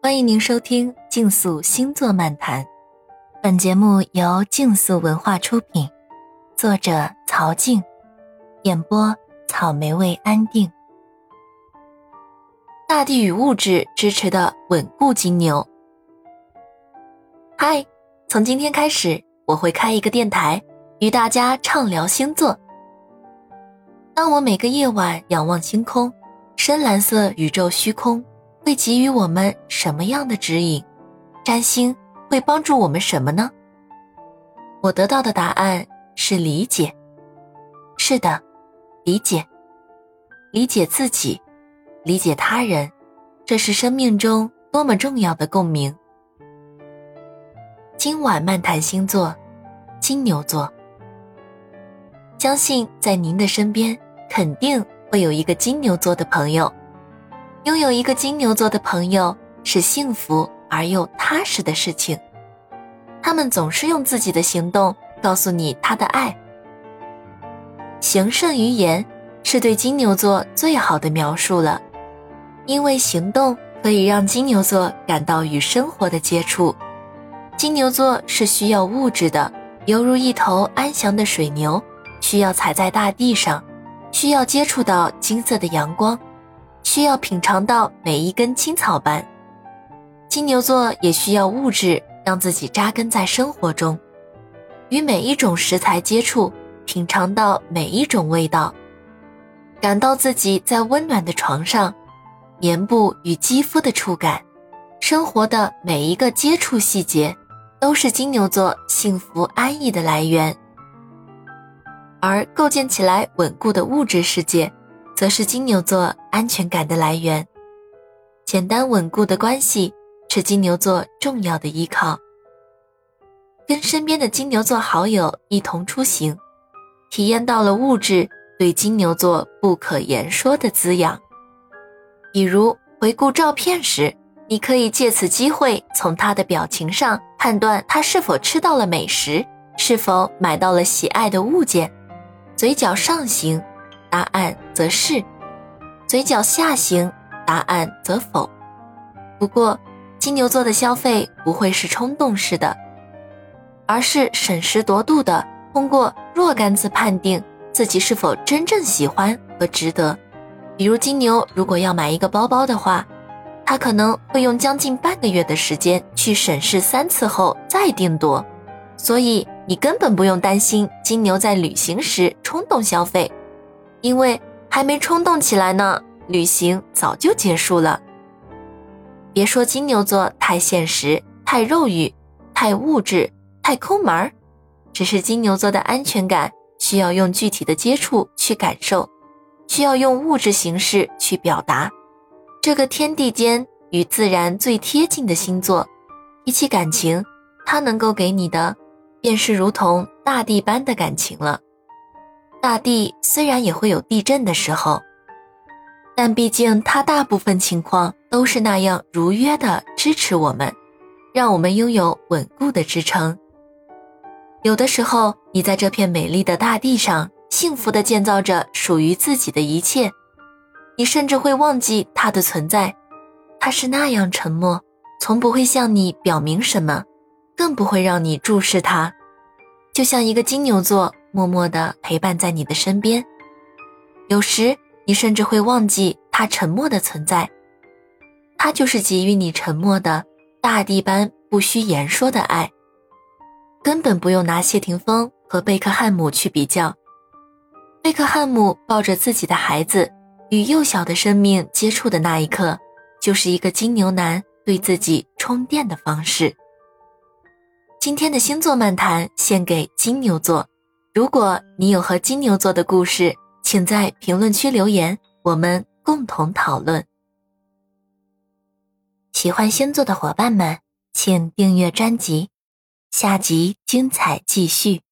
欢迎您收听《竞速星座漫谈》，本节目由竞速文化出品，作者曹静，演播草莓味安定。大地与物质支持的稳固金牛。嗨，从今天开始，我会开一个电台，与大家畅聊星座。当我每个夜晚仰望星空，深蓝色宇宙虚空。会给予我们什么样的指引？占星会帮助我们什么呢？我得到的答案是理解。是的，理解，理解自己，理解他人，这是生命中多么重要的共鸣。今晚漫谈星座，金牛座。相信在您的身边，肯定会有一个金牛座的朋友。拥有一个金牛座的朋友是幸福而又踏实的事情。他们总是用自己的行动告诉你他的爱。行胜于言是对金牛座最好的描述了，因为行动可以让金牛座感到与生活的接触。金牛座是需要物质的，犹如一头安详的水牛，需要踩在大地上，需要接触到金色的阳光。需要品尝到每一根青草般，金牛座也需要物质让自己扎根在生活中，与每一种食材接触，品尝到每一种味道，感到自己在温暖的床上，棉布与肌肤的触感，生活的每一个接触细节，都是金牛座幸福安逸的来源，而构建起来稳固的物质世界。则是金牛座安全感的来源，简单稳固的关系是金牛座重要的依靠。跟身边的金牛座好友一同出行，体验到了物质对金牛座不可言说的滋养。比如回顾照片时，你可以借此机会从他的表情上判断他是否吃到了美食，是否买到了喜爱的物件，嘴角上行。答案则是，嘴角下行；答案则否。不过，金牛座的消费不会是冲动式的，而是审时度度的，通过若干次判定自己是否真正喜欢和值得。比如，金牛如果要买一个包包的话，他可能会用将近半个月的时间去审视三次后再定夺。所以，你根本不用担心金牛在旅行时冲动消费。因为还没冲动起来呢，旅行早就结束了。别说金牛座太现实、太肉欲、太物质、太抠门儿，只是金牛座的安全感需要用具体的接触去感受，需要用物质形式去表达。这个天地间与自然最贴近的星座，比起感情，它能够给你的，便是如同大地般的感情了。大地虽然也会有地震的时候，但毕竟它大部分情况都是那样如约的支持我们，让我们拥有稳固的支撑。有的时候，你在这片美丽的大地上，幸福的建造着属于自己的一切，你甚至会忘记它的存在。它是那样沉默，从不会向你表明什么，更不会让你注视它，就像一个金牛座。默默地陪伴在你的身边，有时你甚至会忘记他沉默的存在。他就是给予你沉默的大地般不需言说的爱。根本不用拿谢霆锋和贝克汉姆去比较。贝克汉姆抱着自己的孩子与幼小的生命接触的那一刻，就是一个金牛男对自己充电的方式。今天的星座漫谈献给金牛座。如果你有和金牛座的故事，请在评论区留言，我们共同讨论。喜欢星座的伙伴们，请订阅专辑，下集精彩继续。